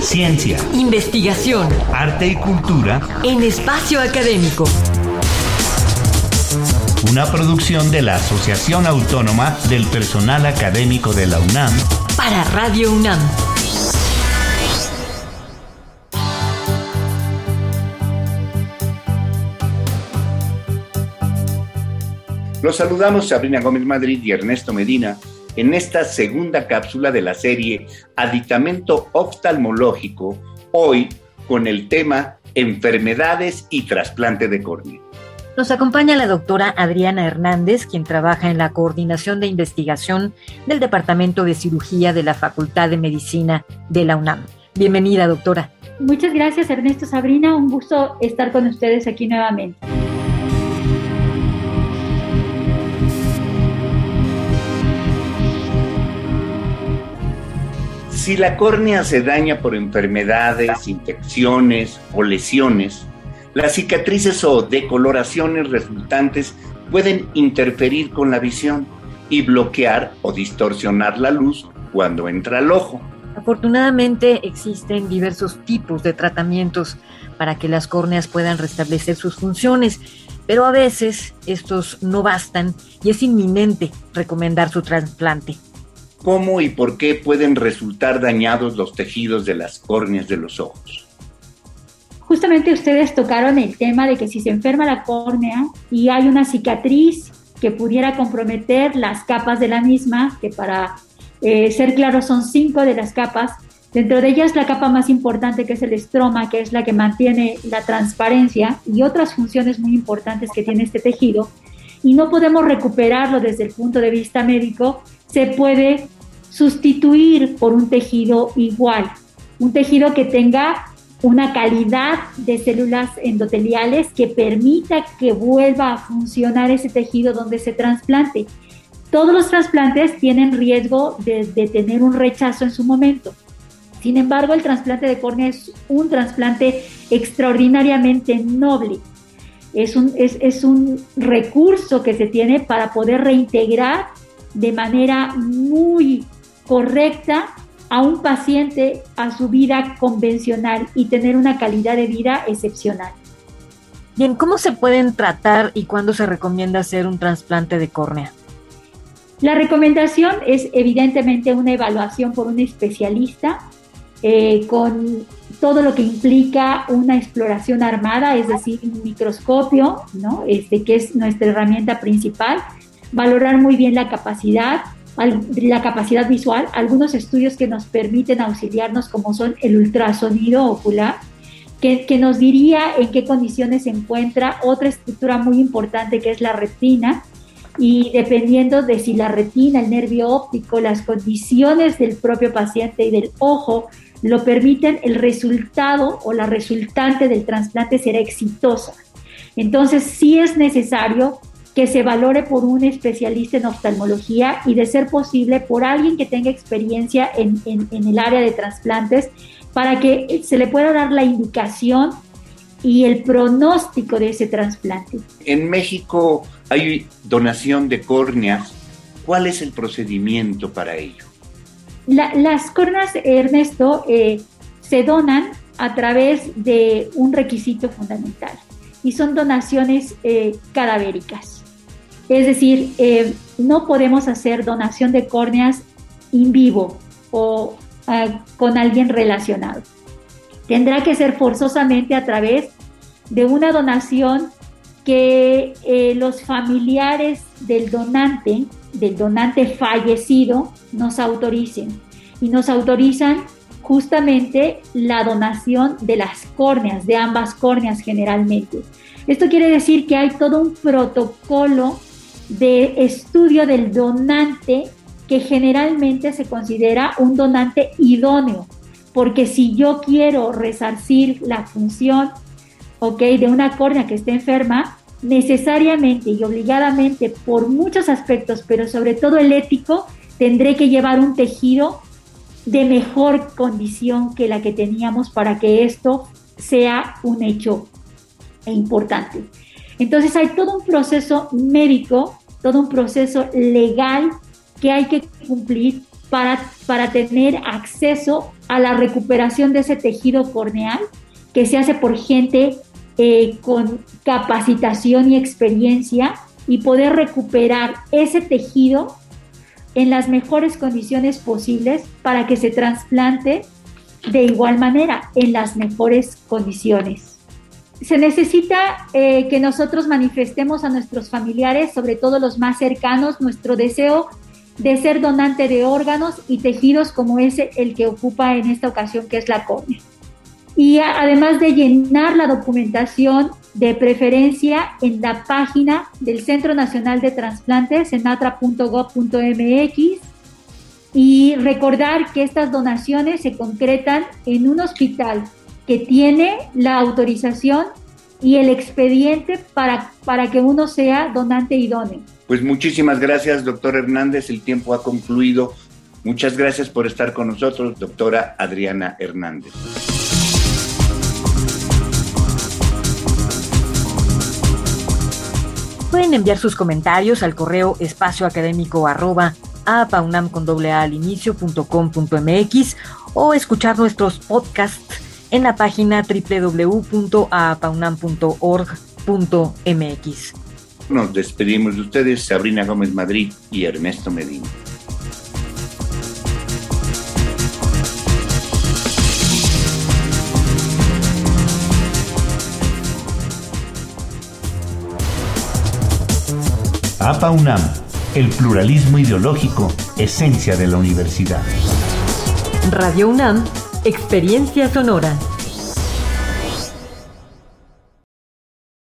Ciencia, investigación, arte y cultura en espacio académico. Una producción de la Asociación Autónoma del Personal Académico de la UNAM para Radio UNAM. Los saludamos Sabrina Gómez Madrid y Ernesto Medina en esta segunda cápsula de la serie Aditamento oftalmológico, hoy con el tema Enfermedades y trasplante de córnea. Nos acompaña la doctora Adriana Hernández, quien trabaja en la coordinación de investigación del Departamento de Cirugía de la Facultad de Medicina de la UNAM. Bienvenida, doctora. Muchas gracias, Ernesto Sabrina. Un gusto estar con ustedes aquí nuevamente. Si la córnea se daña por enfermedades, infecciones o lesiones, las cicatrices o decoloraciones resultantes pueden interferir con la visión y bloquear o distorsionar la luz cuando entra al ojo. Afortunadamente existen diversos tipos de tratamientos para que las córneas puedan restablecer sus funciones, pero a veces estos no bastan y es inminente recomendar su trasplante cómo y por qué pueden resultar dañados los tejidos de las córneas de los ojos. Justamente ustedes tocaron el tema de que si se enferma la córnea y hay una cicatriz que pudiera comprometer las capas de la misma, que para eh, ser claros son cinco de las capas, dentro de ellas la capa más importante que es el estroma, que es la que mantiene la transparencia y otras funciones muy importantes que tiene este tejido, y no podemos recuperarlo desde el punto de vista médico, se puede sustituir por un tejido igual, un tejido que tenga una calidad de células endoteliales que permita que vuelva a funcionar ese tejido donde se trasplante. Todos los trasplantes tienen riesgo de, tener un rechazo en su momento. Sin embargo, el trasplante de córnea es un trasplante extraordinariamente noble. Es un, es un recurso que se tiene para poder reintegrar de manera muy correcta a un paciente a su vida convencional y tener una calidad de vida excepcional. Bien, ¿cómo se pueden tratar y cuándo se recomienda hacer un trasplante de córnea? La recomendación es evidentemente una evaluación por un especialista eh, con todo lo que implica una exploración armada, es decir, un microscopio, ¿no? este, que es nuestra herramienta principal, valorar muy bien la capacidad, la capacidad visual, algunos estudios que nos permiten auxiliarnos como son el ultrasonido ocular, que, que, nos diría en qué condiciones se encuentra otra estructura muy importante que es la retina y dependiendo de si la retina, el nervio óptico, las condiciones del propio paciente y del ojo lo permiten, el resultado o la resultante del trasplante será exitosa. Entonces sí es necesario que se valore por un especialista en oftalmología y de ser posible por alguien que tenga experiencia en, el área de trasplantes para que se le pueda dar la indicación y el pronóstico de ese trasplante. En México hay donación de córneas. ¿Cuál es el procedimiento para ello? las córneas, Ernesto, eh, se donan a través de un requisito fundamental y son donaciones eh, cadavéricas. Es decir, eh, no podemos hacer donación de córneas in vivo o eh, con alguien relacionado. Tendrá que ser forzosamente a través de una donación que eh, los familiares del donante, del donante fallecido, nos autoricen. Y nos autorizan justamente la donación de las córneas, de ambas córneas generalmente. Esto quiere decir que hay todo un protocolo de estudio del donante que generalmente se considera un donante idóneo, porque si yo quiero resarcir la función, ok, de una córnea que esté enferma, necesariamente y obligadamente por muchos aspectos, pero sobre todo el ético, tendré que llevar un tejido de mejor condición que la que teníamos para que esto sea un hecho importante. Entonces hay todo un proceso médico todo un proceso legal que hay que cumplir para, para tener acceso a la recuperación de ese tejido corneal que se hace por gente eh, con capacitación y experiencia y poder recuperar ese tejido en las mejores condiciones posibles para que se trasplante de igual manera en las mejores condiciones. Se necesita eh, que nosotros manifestemos a nuestros familiares, sobre todo los más cercanos, nuestro deseo de ser donante de órganos y tejidos como ese el que ocupa en esta ocasión, que es la córnea. Y además de llenar la documentación de preferencia en la página del Centro Nacional de Transplantes, senatra.gov.mx, y recordar que estas donaciones se concretan en un hospital que tiene la autorización y el expediente para, para que uno sea donante idóneo. Pues muchísimas gracias, doctor Hernández. El tiempo ha concluido. Muchas gracias por estar con nosotros, doctora Adriana Hernández. Pueden enviar sus comentarios al correo espacio académico arroba apaunam con doble a al inicio punto com punto mx o escuchar nuestros podcasts en la página www.apaunam.org.mx. Nos despedimos de ustedes, Sabrina Gómez Madrid y Ernesto Medina. APA UNAM, el pluralismo ideológico, esencia de la universidad. Radio UNAM, experiencia sonora.